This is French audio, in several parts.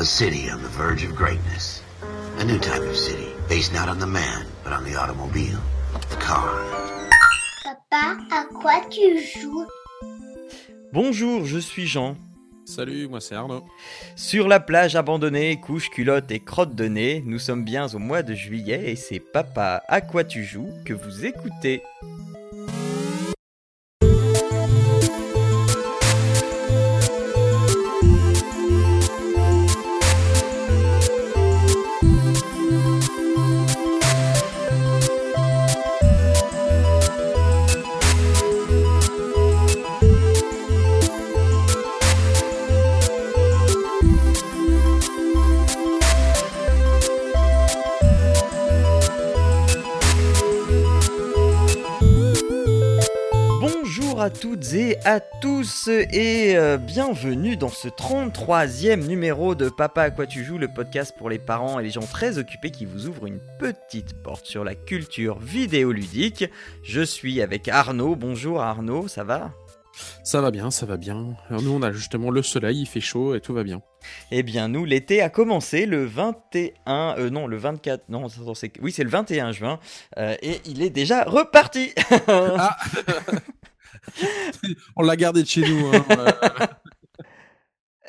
A city on the verge of greatness. A new type of city, based not on the man, but on the automobile. The car. Papa, à quoi tu joues? Bonjour, je suis Jean. Salut, moi c'est Arnaud. Sur la plage abandonnée, couche, culotte et crotte de nez, nous sommes bien au mois de juillet et c'est Papa à quoi tu joues que vous écoutez? À toutes et à tous et euh, bienvenue dans ce 33e numéro de Papa à quoi tu joues, le podcast pour les parents et les gens très occupés qui vous ouvre une petite porte sur la culture vidéoludique. Je suis avec Arnaud. Bonjour Arnaud, ça va? Ça va bien, ça va bien. Alors nous on a justement le soleil, il fait chaud et tout va bien. Eh bien, nous, l'été a commencé le 21, euh, non, le 24, non, oui, c'est le 21 juin, euh, et il est déjà reparti. Ah On l'a gardé de chez nous. hein, euh.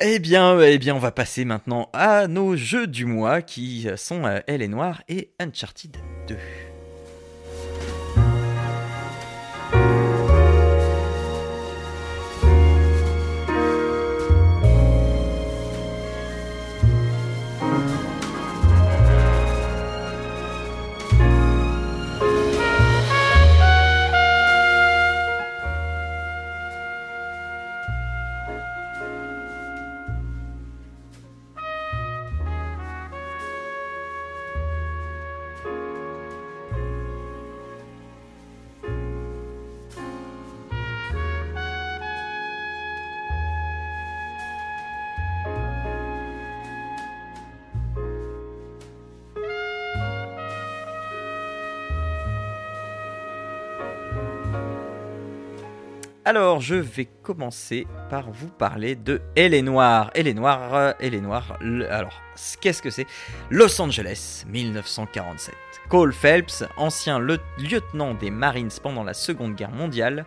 eh bien, eh bien, on va passer maintenant à nos jeux du mois qui sont euh, Elle est Noire et Uncharted 2. Alors, je vais commencer par vous parler de Elle est Noire. Elle est Noire, euh, Elle est Noire. alors, qu'est-ce que c'est? Los Angeles, 1947. Cole Phelps, ancien lieutenant des Marines pendant la Seconde Guerre mondiale,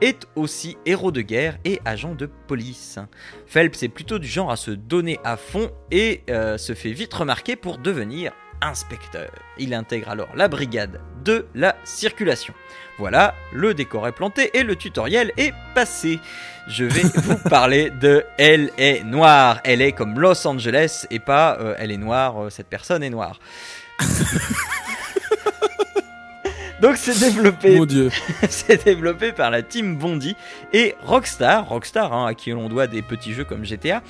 est aussi héros de guerre et agent de police. Phelps est plutôt du genre à se donner à fond et euh, se fait vite remarquer pour devenir inspecteur. Il intègre alors la brigade de la circulation. Voilà, le décor est planté et le tutoriel est passé. Je vais vous parler de Elle est noire. Elle est comme Los Angeles et pas euh, Elle est noire, euh, cette personne est noire. Donc c'est développé Mon dieu. c'est développé par la team Bondi et Rockstar, Rockstar hein, à qui l'on doit des petits jeux comme GTA,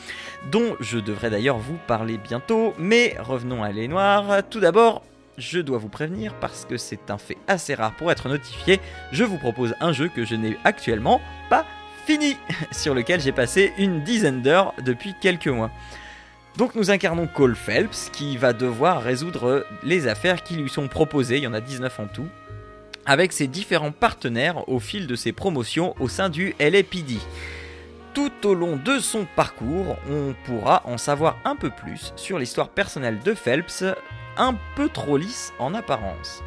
dont je devrais d'ailleurs vous parler bientôt, mais revenons à Les Noirs. Tout d'abord, je dois vous prévenir parce que c'est un fait assez rare pour être notifié, je vous propose un jeu que je n'ai actuellement pas fini, sur lequel j'ai passé une dizaine d'heures depuis quelques mois. Donc nous incarnons Cole Phelps qui va devoir résoudre les affaires qui lui sont proposées, il y en a 19 en tout, avec ses différents partenaires au fil de ses promotions au sein du LAPD. Tout au long de son parcours, on pourra en savoir un peu plus sur l'histoire personnelle de Phelps, un peu trop lisse en apparence.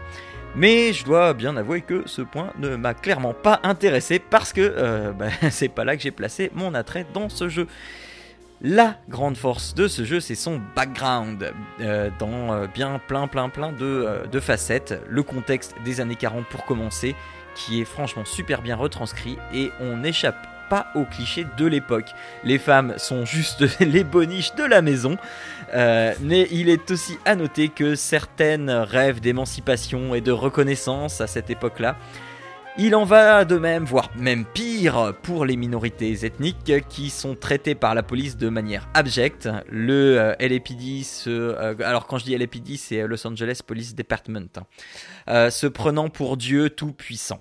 Mais je dois bien avouer que ce point ne m'a clairement pas intéressé parce que euh, bah, c'est pas là que j'ai placé mon attrait dans ce jeu. La grande force de ce jeu, c'est son background, euh, dans euh, bien plein plein plein de, euh, de facettes. Le contexte des années 40 pour commencer, qui est franchement super bien retranscrit, et on n'échappe pas aux clichés de l'époque. Les femmes sont juste les boniches de la maison, mais il est aussi à noter que certaines rêvent d'émancipation et de reconnaissance à cette époque-là. Il en va de même, voire même pire, pour les minorités ethniques qui sont traitées par la police de manière abjecte. Le euh, LAPD, se, euh, alors quand je dis LAPD, c'est Los Angeles Police Department, hein, euh, se prenant pour Dieu tout puissant.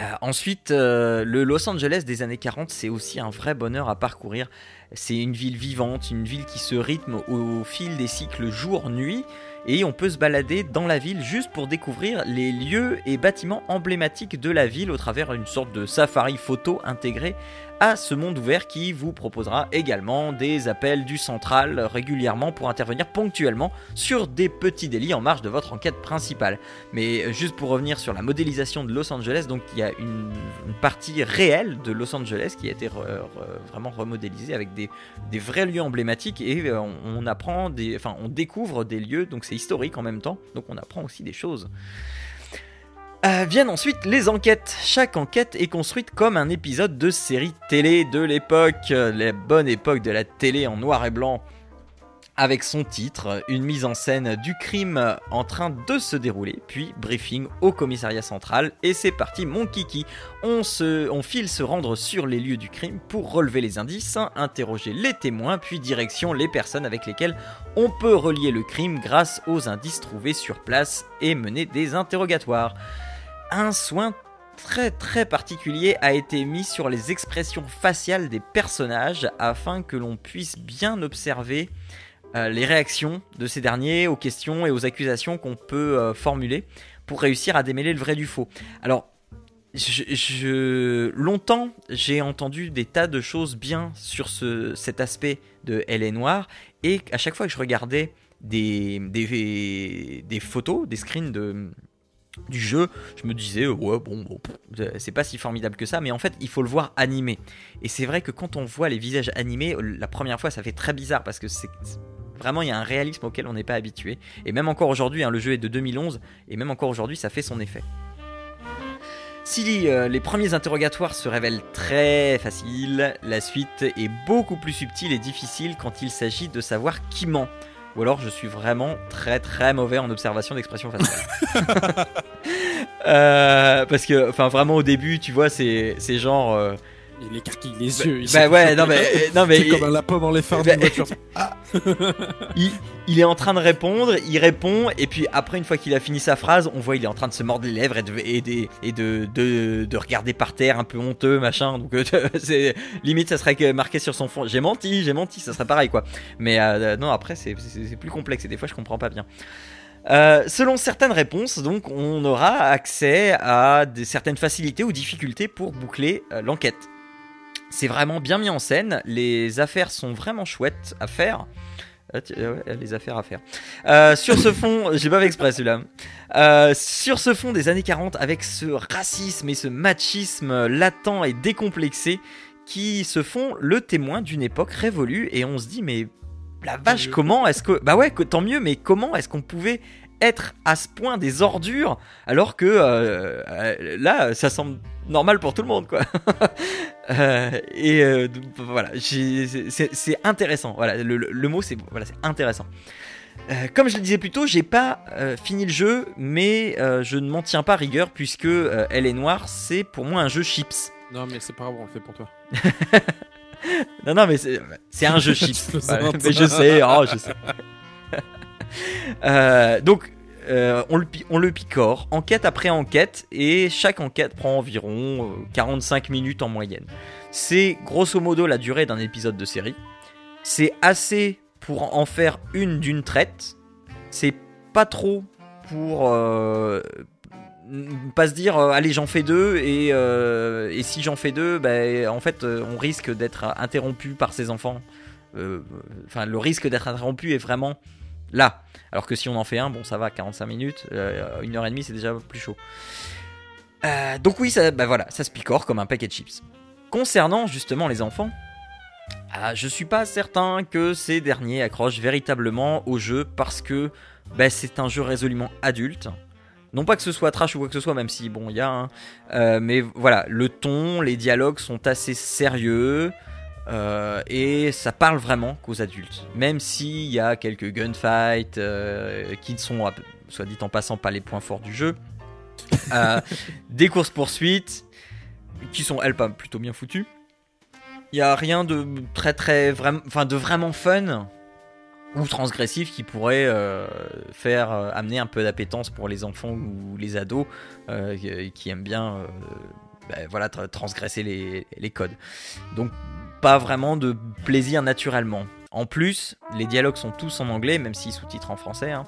Euh, ensuite, le Los Angeles des années 40, c'est aussi un vrai bonheur à parcourir. C'est une ville vivante, une ville qui se rythme au fil des cycles jour-nuit et on peut se balader dans la ville juste pour découvrir les lieux et bâtiments emblématiques de la ville au travers d'une sorte de safari photo intégré à ce monde ouvert qui vous proposera également des appels du central régulièrement pour intervenir ponctuellement sur des petits délits en marge de votre enquête principale. Mais juste pour revenir sur la modélisation de Los Angeles, donc il y a une, partie réelle de Los Angeles qui a été vraiment remodélisée avec des, des vrais lieux emblématiques et euh, on, on apprend des, enfin on découvre des lieux, donc c'est historique en même temps, donc on apprend aussi des choses. Euh, viennent ensuite les enquêtes. Chaque enquête est construite comme un épisode de série télé de l'époque, la bonne époque de la télé en noir et blanc, avec son titre, une mise en scène du crime en train de se dérouler, puis briefing au commissariat central, et c'est parti mon kiki. On, se, on file se rendre sur les lieux du crime pour relever les indices, interroger les témoins, puis direction les personnes avec lesquelles on peut relier le crime grâce aux indices trouvés sur place et mener des interrogatoires un soin très très particulier a été mis sur les expressions faciales des personnages afin que l'on puisse bien observer euh, les réactions de ces derniers aux questions et aux accusations qu'on peut euh, formuler pour réussir à démêler le vrai du faux. Alors, longtemps j'ai entendu des tas de choses bien sur ce, cet aspect de Elle est noire et à chaque fois que je regardais des photos, des screens de, du jeu, je me disais euh, ouais bon, bon c'est pas si formidable que ça, mais en fait il faut le voir animé. Et c'est vrai que quand on voit les visages animés, euh, la première fois ça fait très bizarre parce que c'est c'est- vraiment il y a un réalisme auquel on n'est pas habitué. Et même encore aujourd'hui, hein, le jeu est de 2011 et même encore aujourd'hui ça fait son effet. Si euh, les premiers interrogatoires se révèlent très faciles, la suite est beaucoup plus subtile et difficile quand il s'agit de savoir qui ment. Ou alors je suis vraiment très très mauvais en observation d'expression faciale. Euh, parce que, enfin, vraiment au début, tu vois, c'est c'est genre. Euh, Il écarquille les yeux. il bah ouais, non mais choper. non mais C'est comme un lapin dans les phares d'une Bah, voiture. il, il est en train de répondre, il répond, et puis après, une fois qu'il a fini sa phrase, on voit il est en train de se mordre les lèvres et de, et des- et de, de, de regarder par terre un peu honteux, machin. Donc, euh, c'est limite, ça serait marqué sur son fond. J'ai menti, j'ai menti, ça serait pareil quoi. Mais euh, non, après, c'est plus complexe et des fois, je comprends pas bien. Euh, selon certaines réponses, donc, on aura accès à des, certaines facilités ou difficultés pour boucler euh, l'enquête. C'est vraiment bien mis en scène, les affaires sont vraiment chouettes à faire. Ah, euh, ouais, les affaires à faire. Euh, sur ce fond, j'ai pas fait exprès celui-là. Euh, sur ce fond des années 40, avec ce racisme et ce machisme latent et décomplexé qui se font le témoin d'une époque révolue et on se dit mais la vache mieux. comment est-ce que bah ouais tant mieux mais comment est-ce qu'on pouvait être à ce point des ordures alors que euh, euh, là ça semble normal pour tout le monde quoi Euh, et euh, voilà c'est- intéressant voilà le, le- le mot c'est voilà c'est intéressant comme je le disais plus tôt, j'ai pas fini le jeu, mais je ne m'en tiens pas rigueur puisque Elle est noire, c'est pour moi un jeu chips. Non, mais c'est pas grave, on le fait pour toi. Non, non, mais c'est un jeu chips. Je Voilà, mais je sais, oh, je sais. Euh, donc, euh, on, le, picore, enquête après enquête, et chaque enquête prend environ euh, 45 minutes en moyenne. C'est grosso modo la durée d'un épisode de série. C'est assez pour en faire une d'une traite. C'est pas trop pour euh, pas se dire euh, allez j'en fais deux et, euh, si j'en fais deux ben en fait euh, on risque d'être interrompu par ses enfants Euh, enfin le risque d'être interrompu est vraiment là alors que si on en fait un bon ça va 45 minutes euh, une heure et demie c'est déjà plus chaud Euh, donc oui ça bah voilà ça se picore comme un paquet de chips concernant justement les enfants ah, je suis pas certain que ces derniers accrochent véritablement au jeu parce que bah, c'est un jeu résolument adulte. Non pas que ce soit trash ou quoi que ce soit, même si bon, il y a. hein. Euh, mais voilà, le ton, les dialogues sont assez sérieux euh, et ça parle vraiment qu'aux adultes. Même s'il y a quelques gunfights euh, qui ne sont, soit dit en passant, pas les points forts du jeu. Euh, des courses poursuites qui sont elles pas plutôt bien foutues. Il y a rien de très très vraiment, enfin de vraiment fun ou transgressif qui pourrait faire amener un peu d'appétence pour les enfants ou les ados qui- aiment bien ben, voilà tra- transgresser les, les codes. Donc pas vraiment de plaisir naturellement. En plus, les dialogues sont tous en anglais, même s'ils sous-titrent en français. hein.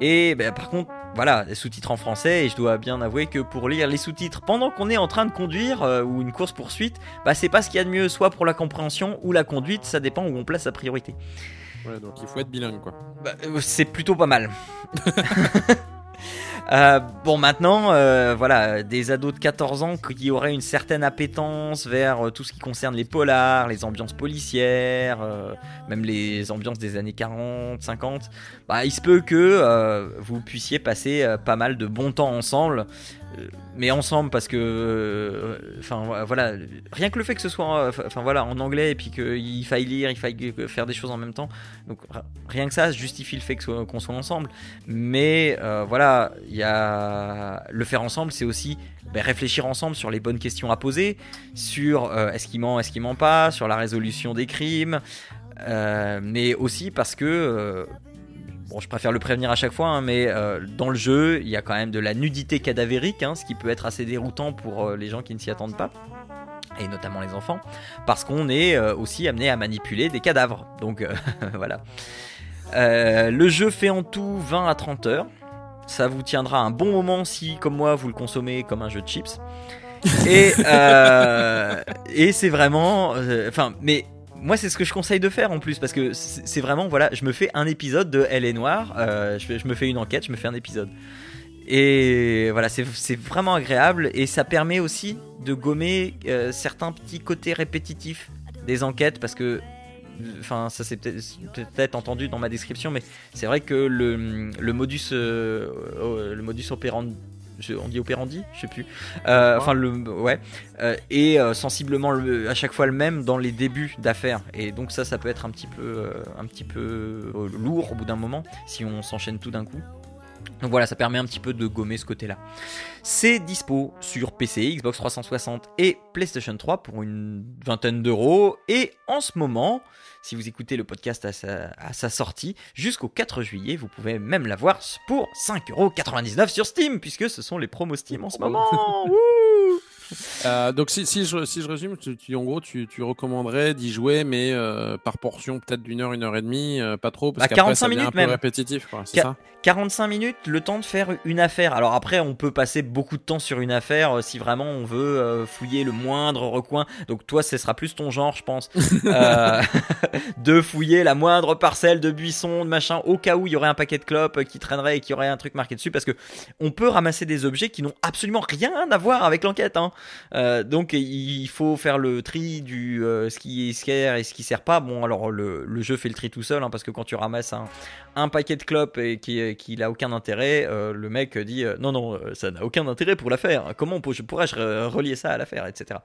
Et ben, par contre, voilà, les sous-titres en français, et je dois bien avouer que pour lire les sous-titres pendant qu'on est en train de conduire euh, ou une course poursuite, bah c'est pas ce qu'il y a de mieux, soit pour la compréhension ou la conduite, ça dépend où on place sa priorité. Ouais, donc il faut être bilingue, quoi. Bah, euh, c'est plutôt pas mal. Euh, bon, maintenant, euh, voilà, des ados de 14 ans qui auraient une certaine appétence vers euh, tout ce qui concerne les polars, les ambiances policières, euh, même les ambiances des années 40, 50, bah, il se peut que vous puissiez passer pas mal de bon temps ensemble. Mais ensemble parce que euh, enfin voilà rien que le fait que ce soit enfin voilà en anglais et puis qu'il faille lire il faille faire des choses en même temps donc rien que ça justifie le fait qu'on soit ensemble. Mais euh, voilà il y a le faire ensemble c'est aussi ben, réfléchir ensemble sur les bonnes questions à poser sur euh, est-ce qu'il ment est-ce qu'il ment pas sur la résolution des crimes mais aussi parce que Bon, je préfère le prévenir à chaque fois, hein, mais euh, dans le jeu, il y a quand même de la nudité cadavérique, hein, ce qui peut être assez déroutant pour euh, les gens qui ne s'y attendent pas, et notamment les enfants, parce qu'on est euh, aussi amené à manipuler des cadavres. Donc voilà. Le jeu fait en tout 20 à 30 heures. Ça vous tiendra un bon moment si, comme moi, vous le consommez comme un jeu de chips. Et, c'est vraiment. Enfin, mais moi, c'est ce que je conseille de faire en plus, parce que c'est vraiment, voilà, je me fais un épisode de Elle est Noire, euh, je, me fais une enquête, je me fais un épisode. Et voilà, c'est vraiment agréable, et ça permet aussi de gommer euh, certains petits côtés répétitifs des enquêtes, parce que, enfin, ça c'est peut-être entendu dans ma description, mais c'est vrai que le, modus, euh, le modus operandi, on dit opérandi, je sais plus. Euh, enfin le ouais euh, et euh, sensiblement le- à chaque fois le même dans les débuts d'affaires et donc ça ça peut être un petit peu un petit peu lourd au bout d'un moment si on s'enchaîne tout d'un coup. Donc voilà, ça permet un petit peu de gommer ce côté-là. C'est dispo sur PC, Xbox 360 et PlayStation 3 pour une vingtaine d'euros. Et en ce moment, si vous écoutez le podcast à sa, à sa sortie, jusqu'au 4 juillet, vous pouvez même l'avoir pour 5,99€ sur Steam, puisque ce sont les promos Steam en ce moment. Wouh Euh, donc si, si, je, si je résume, tu, tu- en gros, tu, tu recommanderais d'y jouer, mais euh, par portion, peut-être d'une heure, une heure et demie, euh, pas trop, parce Bah, qu'après 45 ça devient minutes un peu même. répétitif, quoi. Ça? 45 minutes, le temps de faire une affaire. Alors après, on peut passer beaucoup de temps sur une affaire si vraiment on veut fouiller le moindre recoin. Donc toi, ce sera plus ton genre, je pense, de fouiller la moindre parcelle de buisson, de machin, au cas où il y aurait un paquet de clopes qui traînerait et qui aurait un truc marqué dessus, parce que on peut ramasser des objets qui n'ont absolument rien à voir avec l'enquête. Hein. Euh, donc il faut faire le tri du euh, ce qui sert et ce qui sert pas. Bon, alors le, le jeu fait le tri tout seul, hein, parce que quand tu ramasses un, un paquet de clopes et qui, qui n'a aucun intérêt, euh, le mec dit euh, non, non, ça n'a aucun intérêt pour l'affaire. Comment je pourrais-je re- relier ça à l'affaire, etc.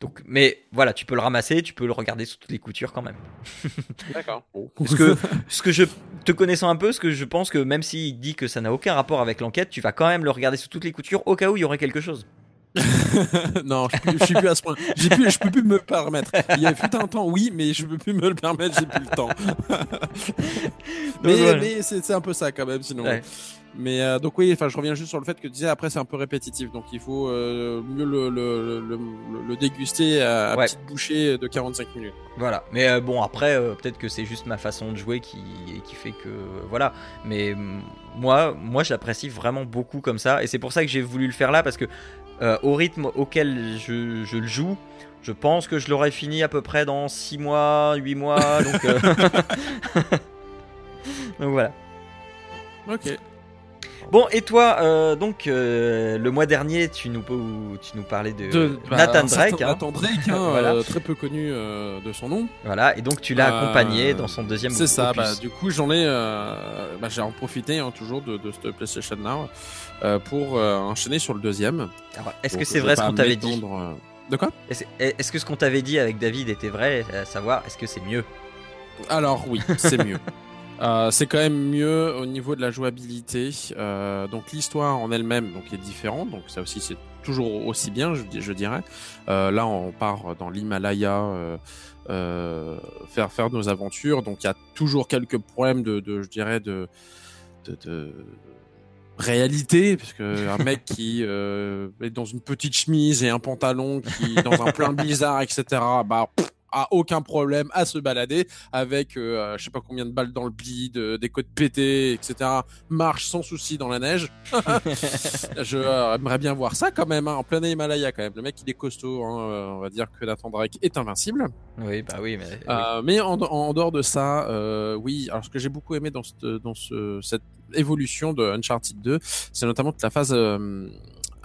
Donc, mais voilà, tu peux le ramasser, tu peux le regarder sous toutes les coutures quand même. D'accord. Parce que ce que je te connaissant un peu, ce que je pense que même s'il dit que ça n'a aucun rapport avec l'enquête, tu vas quand même le regarder sous toutes les coutures au cas où il y aurait quelque chose. non, je, suis plus- je suis plus à ce point. J'ai plus, je peux plus me le permettre. Il y a fut un temps, oui, mais je peux plus me le permettre, j'ai plus le temps. mais voilà. mais c'est un peu ça quand même, sinon. Ouais. Mais euh, donc oui, enfin, je reviens juste sur le fait que tu disais après c'est un peu répétitif, donc il faut euh, mieux le, le, le, le- le déguster à, à Ouais. petite bouchée de 45 minutes. Voilà. Mais euh, bon, après, peut-être que c'est juste ma façon de jouer qui, qui fait que. voilà. Mais moi, moi j'apprécie vraiment beaucoup comme ça. Et c'est pour ça que j'ai voulu le faire là, parce que euh, au rythme auquel je, je le joue, je pense que je l'aurais fini à peu près dans 6 mois, 8 mois. donc, euh, donc voilà. Ok. Bon, et toi, euh, donc, euh, le mois dernier, tu nous, tu nous parlais de, De- bah, Nathan Drake. hein. Nathan Drake, hein, Voilà. euh, très peu connu euh, de son nom. Voilà, et donc tu l'as Euh, accompagné dans son deuxième C'est ça. Bah, du coup, j'en ai, euh, bah, j'ai en profité hein, toujours de, de cette PlayStation Now euh, pour euh, enchaîner sur le deuxième. Alors, Est-ce que c'est vrai ce qu'on t'avait dit De quoi? Est-ce est-ce que ce qu'on t'avait dit avec David était vrai? À savoir, est-ce que c'est mieux? Alors oui, c'est mieux. Euh, c'est quand même mieux au niveau de la jouabilité. Euh, donc l'histoire en elle-même donc est différente. Donc ça aussi c'est toujours aussi bien, je, di- je dirais. Euh, là on part dans l'Himalaya euh, euh, faire faire nos aventures. Donc il y a toujours quelques problèmes de, de je dirais de de, de réalité puisque un mec qui euh, est dans une petite chemise et un pantalon qui dans un plein blizzard etc bah pff, a aucun problème à se balader avec euh, je sais pas combien de balles dans le bide, euh, des côtes pétées, etc. Marche sans souci dans la neige. je euh, aimerais bien voir ça quand même, hein, en plein Himalaya quand même. Le mec il est costaud, hein, euh, on va dire que Nathan Drake est invincible. Oui, bah oui, mais. oui. Euh, mais en, en dehors de ça, euh, oui. Alors ce que j'ai beaucoup aimé dans cette, dans ce, cette évolution de Uncharted 2, c'est notamment toute la phase euh,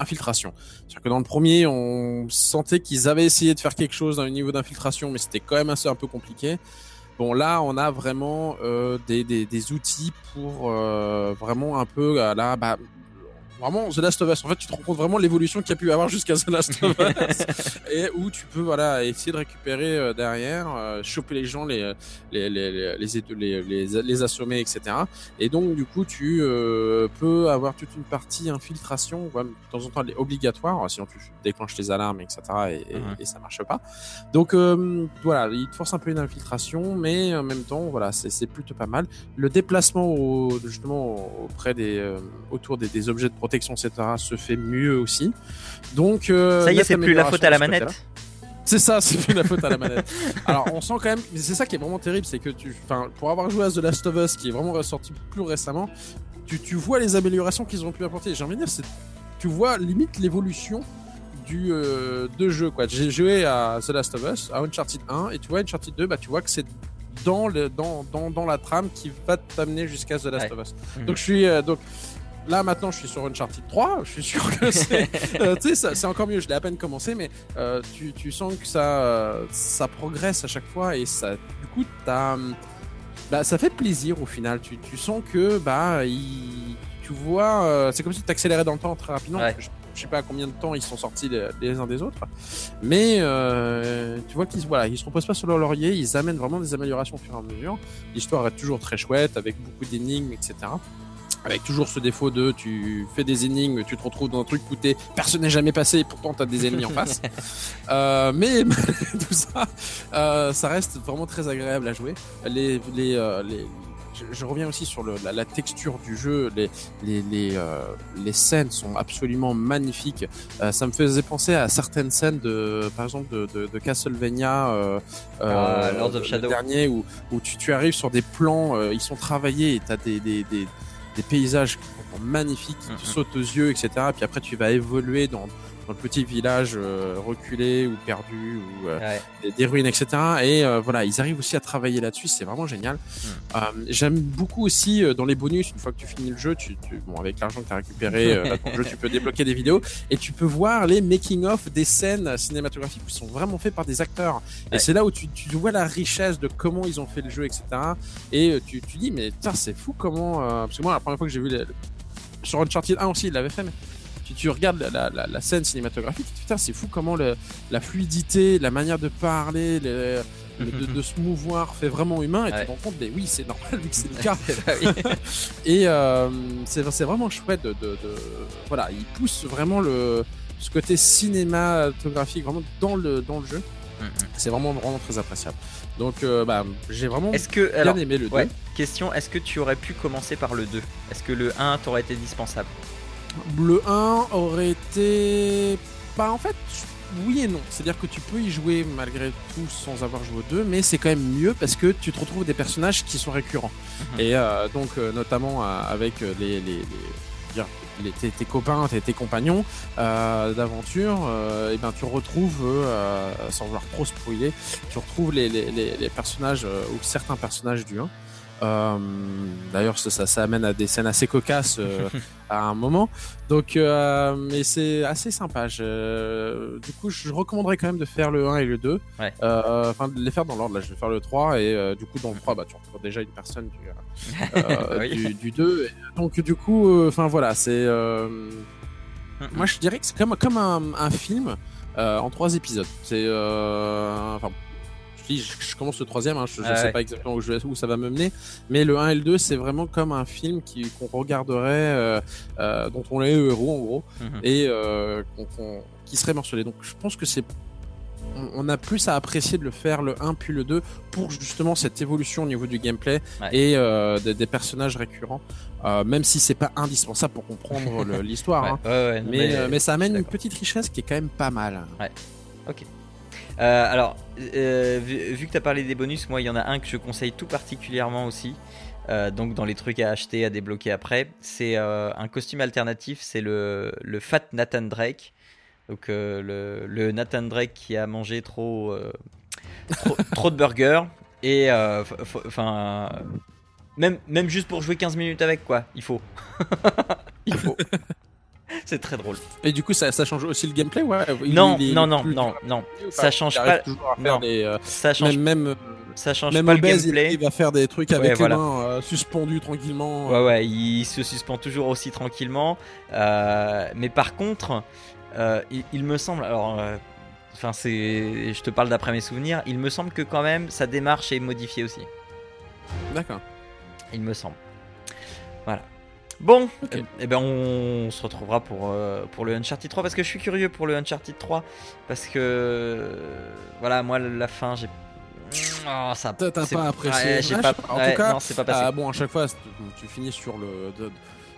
infiltration. C'est-à-dire que dans le premier, on sentait qu'ils avaient essayé de faire quelque chose dans le niveau d'infiltration, mais c'était quand même assez un peu compliqué. Bon, là, on a vraiment euh, des, outils pour euh, vraiment un peu à la bah, vraiment The Last of Us. En fait, tu te rends compte vraiment l'évolution qu'il y a pu avoir jusqu'à The Last of Us et où tu peux voilà essayer de récupérer euh, derrière, euh, choper les gens, les les les les les, les, assommer, etc. Et donc du coup, tu euh, peux avoir toute une partie infiltration, ouais, de temps en temps elle est obligatoire, sinon tu déclenches les alarmes, etc. Et, et, et ça marche pas. Donc euh, voilà, il te force un peu une infiltration, mais en même temps, voilà, c'est c'est plutôt pas mal. Le déplacement au, justement auprès des euh, autour des, des objets de protection, etc. se fait mieux aussi. Donc euh, Ça y est, c'est plus la faute à la manette. C'est ça, c'est plus la faute à la manette. Alors, on sent quand même, mais c'est ça qui est vraiment terrible, c'est que tu, enfin, pour avoir joué à The Last of Us, qui est vraiment ressorti plus récemment, tu, tu vois les améliorations qu'ils ont pu apporter. J'ai envie de dire, c'est, tu vois limite l'évolution du euh, de jeu quoi. J'ai joué à The Last of Us, à Uncharted 1, et tu vois Uncharted 2, bah tu vois que c'est dans le dans, dans, dans la trame qui va t'amener jusqu'à The Last Ouais. of Us. Mhm. Donc je suis euh, donc là maintenant je suis sur Uncharted 3, je suis sûr que c'est euh, c'est encore mieux, je l'ai à peine commencé mais euh, tu, tu sens que ça euh, ça progresse à chaque fois et ça du coup hum, bah ça fait plaisir au final, tu, tu sens que bah il, tu vois euh, c'est comme si tu accélérais dans le temps très rapidement. Ouais. Je, je sais pas à combien de temps ils sont sortis les, les uns des autres, mais tu vois qu'ils voilà, ils se reposent pas sur leur laurier, ils amènent vraiment des améliorations au fur et à mesure. L'histoire est toujours très chouette avec beaucoup d'énigmes, etc. Avec toujours ce défaut de tu fais des énigmes, tu te retrouves dans un truc où t'es personne n'est jamais passé et pourtant t'as des ennemis en face. Euh, mais tout ça, euh, ça reste vraiment très agréable à jouer. Les, les, euh, les, je, je reviens aussi sur le, la, la texture du jeu. Les, les, les, euh, les scènes sont absolument magnifiques. Euh, ça me faisait penser à certaines scènes de, par exemple, de, de, de Castlevania, euh, Ah, euh, Lords of le Shadow. dernier où, où tu, tu arrives sur des plans, euh, ils sont travaillés et t'as des, des, des, des paysages magnifiques qui te sautent aux yeux, etc. Puis après, tu vas évoluer dans, dans le petit village euh, reculé ou perdu ou euh, Ouais. des, des ruines, etc. Et euh, voilà, ils arrivent aussi à travailler là-dessus, c'est vraiment génial. Euh, J'aime beaucoup aussi euh, dans les bonus, une fois que tu finis le jeu, tu, tu bon avec l'argent que tu as récupéré euh, dans le jeu, tu peux débloquer des vidéos et tu peux voir les making-of des scènes cinématographiques qui sont vraiment faits par des acteurs. Et c'est là où tu, tu vois la richesse de comment ils ont fait le jeu, etc. Et tu, tu dis, mais putain, c'est fou comment... euh, Parce que moi, la première fois que j'ai vu... Les, sur Uncharted 1 aussi, il l'avait fait, mais tu, tu regardes la, la, la, scène cinématographique, tu te dis, putain, c'est fou comment le, la fluidité, la manière de parler, le, le- de, de se mouvoir fait vraiment humain et Ouais. tu te rends compte, mais oui, c'est normal vu que c'est le cas. Et euh, c'est vraiment chouette de, de, de- Voilà, il pousse vraiment le, ce côté cinématographique vraiment dans le, dans le jeu. Mhm. C'est vraiment, vraiment très appréciable. Donc, euh, bah, j'ai vraiment que bien alors aimé le 2. ouais, question, est-ce que tu aurais pu commencer par le 2 Est-ce que le 1 t'aurait été dispensable? Le 1 aurait été. Bah, en fait, oui et non. C'est-à-dire que tu peux y jouer malgré tout sans avoir joué au 2, mais c'est quand même mieux parce que tu te retrouves des personnages qui sont récurrents. Mhm. Et euh, donc, euh, notamment euh, avec les. les, les- tes, tes copains, tes, tes compagnons euh, d'aventure, euh, et ben tu retrouves, euh, sans vouloir trop spoiler, tu retrouves les, les, les, les personnages euh, ou certains personnages du 1. Euh, D'ailleurs, ça, ça, ça amène à des scènes assez cocasses euh, à un moment. Donc, euh, mais c'est assez sympa. Je, du coup, je recommanderais quand même de faire le 1 et le 2. Ouais. Euh, Enfin, de les faire dans l'ordre. Là, je vais faire le 3 et du coup, dans le 3, bah, tu retrouves déjà une personne du, Oui. du, du 2. Et donc, du coup, enfin voilà, c'est. moi, je dirais que c'est comme, comme un, un film en trois épisodes. C'est. Enfin. Je dis, je, je commence le troisième, hein, je ne Ah sais ouais. pas exactement où, je vais- où ça va me mener, mais le 1 et le 2, c'est vraiment comme un film qu'on regarderait, euh, euh, dont on est le héros en gros, Mhm. et euh, qui serait morcelé. Donc je pense que c'est on a plus à apprécier de le faire le 1 puis le 2 pour justement cette évolution au niveau du gameplay Ouais. et euh, des, des personnages récurrents, euh, même si c'est pas indispensable pour comprendre l'histoire. Ouais, hein. ouais, Mais, mais ça amène une petite richesse qui est quand même pas mal. Euh, alors, euh, vu, vu que tu as parlé des bonus, moi il y en a un que je conseille tout particulièrement aussi. Euh, donc dans les trucs à acheter, à débloquer après, c'est un costume alternatif, c'est le, le Fat Nathan Drake. Donc le, le Nathan Drake qui a mangé trop, trop, trop de burgers. Et enfin, même, même juste pour jouer 15 minutes avec quoi, il faut. il faut. c'est très drôle. Et du coup, ça, ça change aussi le gameplay, ouais. non, il non, non, plus- non, non, Enfin, ça change pas. non. des, euh, Ça change, même même ça change même pas le il, gameplay. il va faire des trucs Ouais, avec voilà. les mains euh, suspendues tranquillement. Ouais, ouais, il se suspend toujours aussi tranquillement. Euh, mais par contre, euh, il, me semble, alors, euh, enfin, c'est, je te parle d'après mes souvenirs, il me semble que quand même sa démarche est modifiée aussi. D'accord. Il me semble. Voilà. Bon, eh ben on se retrouvera pour, euh, pour le Uncharted 3 parce que je suis curieux pour le Uncharted 3 parce que euh, voilà moi la fin j'ai Oh, ça T'as- pas apprécié. ouais, pas. En ouais, tout cas, non, c'est pas passé Ah, bon, à chaque fois, tu finis sur le.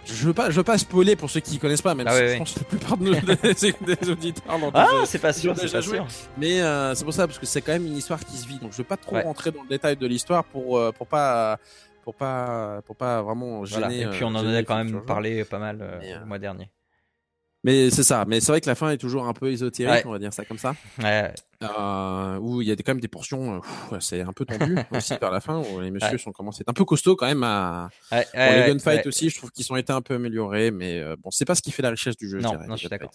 Je veux pas, je veux pas spoiler pour ceux qui connaissent pas, même Ah si je pense que la plupart de nos des, auditeurs ah c'est pas sûr c'est déjà pas joué. sûr Mais euh, c'est pour ça parce que c'est quand même une histoire qui se vit, donc je veux pas trop rentrer dans le détail de l'histoire pour euh, pour pas pour pas pour pas vraiment gêner. Voilà. Et puis euh, on en a quand même parlé pas mal euh, euh, le mois dernier. Mais c'est ça. Mais c'est vrai que la fin est toujours un peu ésotérique, Ouais. on va dire ça comme ça. Ouais, Euh, où il y a des- quand même des portions, euh, c'est un peu tendu aussi vers la fin où les messieurs Ouais. sont commencés à être un peu costauds quand même à. Bon, les gunfights aussi, je trouve qu'ils ont été un peu améliorés, mais euh, bon, c'est pas ce qui fait la richesse du jeu. Non, dirais, non, je suis d'accord.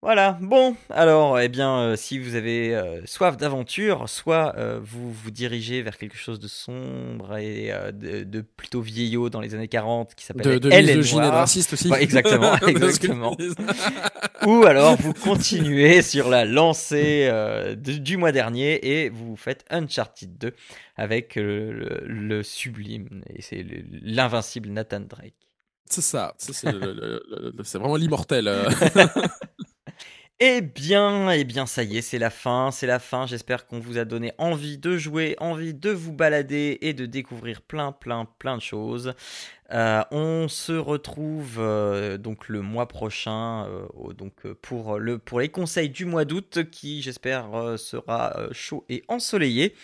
Voilà, bon, alors, eh bien, euh, si vous avez euh, soif d'aventure, soit euh, vous vous dirigez vers quelque chose de sombre et de, de plutôt vieillot dans les années 40 qui s'appelle De, de Elle et de raciste aussi. Exactement, exactement. ou alors vous continuez sur la lancée de- du mois dernier et vous faites Uncharted 2 avec le, le sublime, et c'est le- l'invincible Nathan Drake. C'est ça, c'est vraiment l'immortel. Eh bien, eh bien, ça y est, c'est la fin, c'est la fin. J'espère qu'on vous a donné envie de jouer, envie de vous balader et de découvrir plein, plein, plein de choses. Euh, on se retrouve euh, donc le mois prochain, euh, donc pour le pour les conseils du mois d'août, qui j'espère sera chaud et ensoleillé.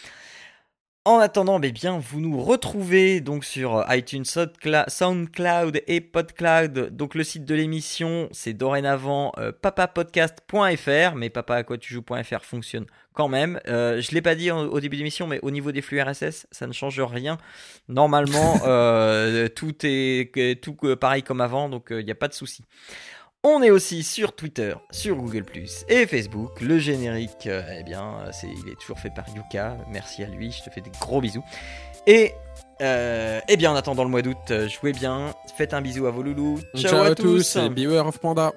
En attendant, eh bien, vous nous retrouvez donc sur iTunes, Soundcla- SoundCloud et PodCloud. Donc le site de l'émission, c'est dorénavant euh, papapodcast.fr, mais papaaquatujoues.fr fonctionne quand même. Euh, je l'ai pas dit au, début de l'émission, mais au niveau des flux RSS, ça ne change rien. Normalement, euh, tout est tout euh, pareil comme avant, donc il n'y a pas de souci. On est aussi sur Twitter, sur Google et Facebook. Le générique, euh, eh bien, c'est, il est toujours fait par Yuka. Merci à lui, je te fais des gros bisous. Et euh, eh bien, en attendant le mois d'août, euh, jouez bien. Faites un bisou à vos loulous. Ciao, à, tous. et Beware of Panda.